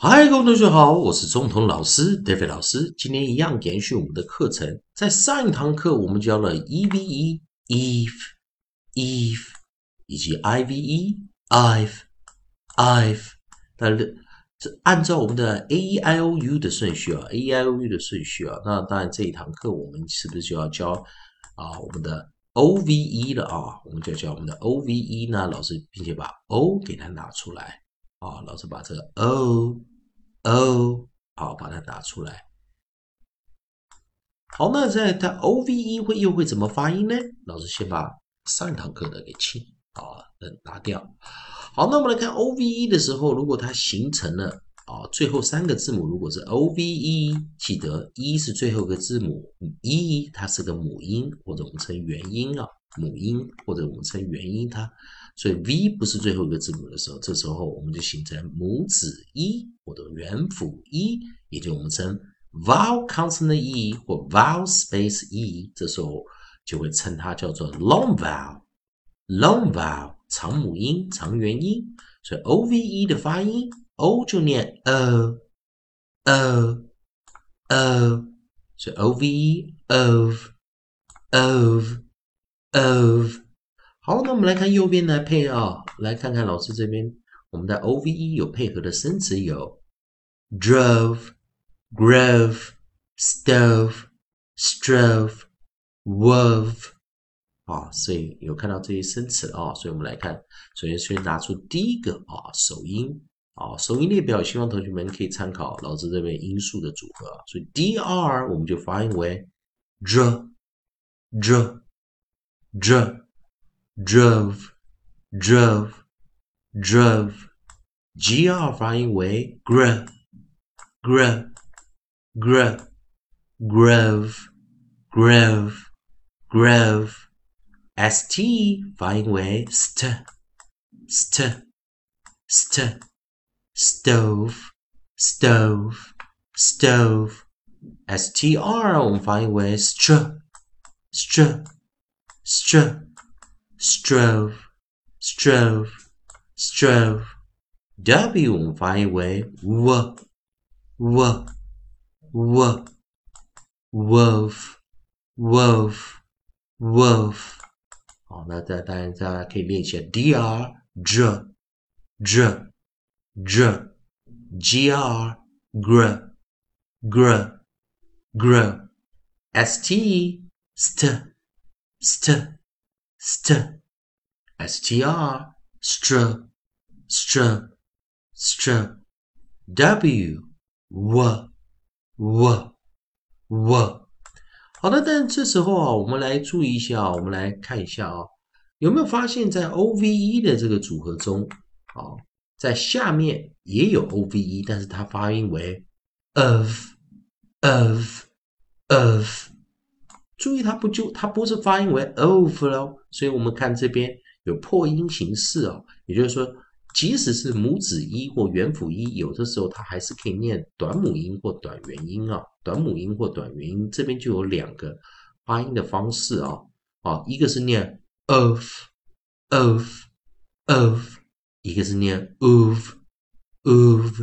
嗨，各位同学好，我是中童老师 David 老师。今天一样延续我们的课程，在上一堂课我们教了 eve、Eve Eve 以及 ive、ive、ive，那这按照我们的 a e i o u 的顺序啊，a e i o u 的顺序啊。那当然这一堂课我们是不是就要教啊我们的 o v e 了啊？我们就教我们的 o v e 呢，老师并且把 o 给它拿出来。啊，老师把这个 o o 好，把它打出来。好，那在它 o v e 会又会怎么发音呢？老师先把上一堂课的给清啊，嗯拿掉。好，那我们来看 o v e 的时候，如果它形成了啊，最后三个字母如果是 o v e，记得 e 是最后一个字母，e 它是个母音或者我们称元音啊，母音或者我们称元音它。所以 v 不是最后一个字母的时候，这时候我们就形成母子 e 或者元辅 e，也就我们称 vowel consonant e 或 vowel space e，这时候就会称它叫做 long vowel，long vowel 长母音、长元音。所以 o v e 的发音 o 就念 o o o，所以 o v e of of of。好，那我们来看右边来配啊，来看看老师这边，我们的 O V E 有配合的生词有 drove、grove、stove、strove、wove 啊，所以有看到这些生词啊，所以我们来看，首先先拿出第一个啊首音啊首音列表，希望同学们可以参考老师这边音素的组合，所以 D R 我们就发音为 dr dr dr, drove, drove, drove. GR rhyme gr, gr, gr, grove, grove, grove. ST. Rhyme st, st, st, stove, stove, stove. STR rhyme str, str str strove, strove, strove. W 我们发音为 w, w, w, wolf, wolf, wolf。好，那再当然大家可以练习 dr, dr, dr, dr, gr, gr, gr, gr, st, st, st st, str, str, str, str, w, w, w, w。好的，但这时候啊，我们来注意一下，我们来看一下啊，有没有发现，在 o v e 的这个组合中啊，在下面也有 o v e，但是它发音为 of, of, of。注意，它不就它不是发音为 of 喽，所以我们看这边有破音形式哦，也就是说，即使是母子一或元辅一，有的时候它还是可以念短母音或短元音啊，短母音或短元音，这边就有两个发音的方式啊，啊，一个是念 of of of，一个是念 of of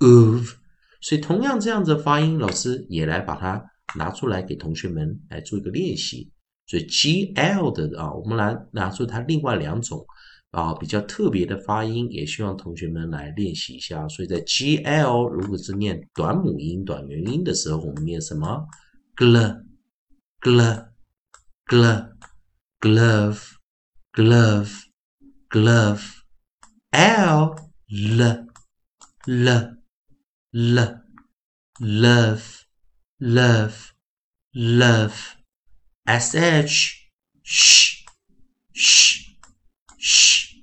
of，所以同样这样子发音，老师也来把它。拿出来给同学们来做一个练习，所以 G L 的啊，我们来拿出它另外两种啊比较特别的发音，也希望同学们来练习一下。所以在 G L 如果是念短母音、短元音的时候，我们念什么？gl gl gl glove glove glove l l l l love love, love. sh, sh, sh, sh,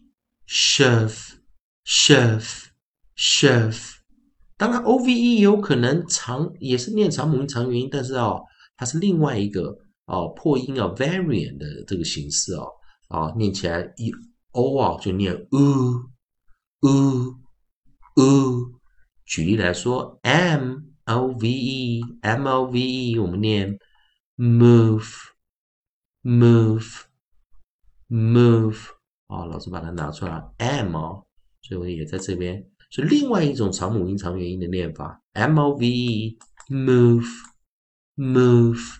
shove, shove, shove。当然，o v e 有可能长也是念长母音长元音，但是哦，它是另外一个哦破音啊 variant 的这个形式哦啊，念起来一 o 啊就念 u u u。举例来说，m。O v e m o v e，我们念 move move move 啊，老师把它拿出来 m 哦，所以我也在这边。是另外一种长母音长元音的念法，m o v e move move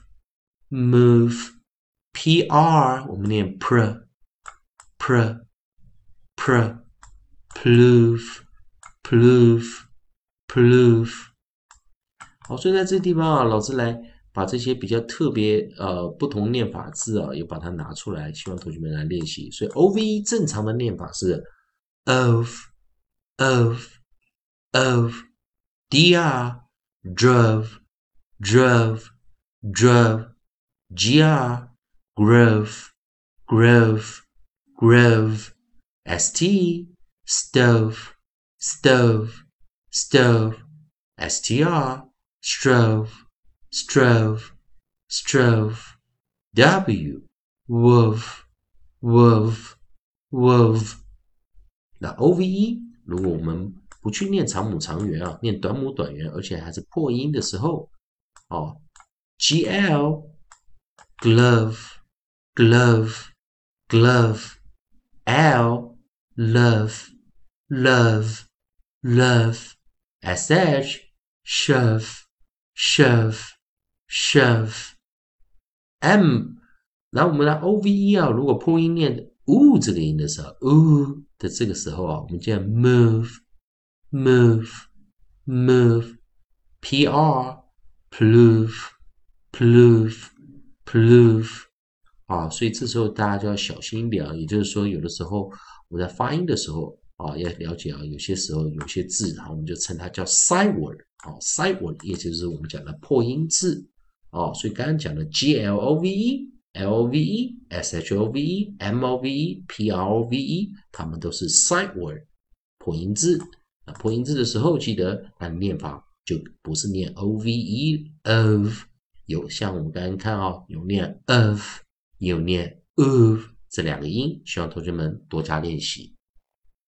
move p r 我们念 pr pr pr prove prove prove 好，所以在这地方啊，老师来把这些比较特别呃不同念法字啊，也把它拿出来，希望同学们来练习。所以 o v e 正常的念法是 of of of dr drove drove drove gr grove grove grove st stove stove stove str strove, strove, strove. W, wove, wove, wove。那 O V E，如果我们不去念长母长元啊，念短母短元，而且还是破音的时候，哦，G L glove glove glove L love love love S H shove shove shove m，然后我们的 o v e 啊，如果破音念 u 这个音的时候，u 的这个时候啊，我们叫 move move move p r pluve pluve pluve 啊，所以这时候大家就要小心一点啊，也就是说，有的时候我在发音的时候啊，要了解啊，有些时候有些字啊，我们就称它叫 side word。哦，side word 也就是我们讲的破音字哦，所以刚刚讲的 g l o v e、l o v e、s h o v e、m o v e、p r o v e，它们都是 side word 破音字。那破音字的时候，记得它的念法就不是念 o v e of，有像我们刚刚看哦，有念 of，有念 of 这两个音，希望同学们多加练习。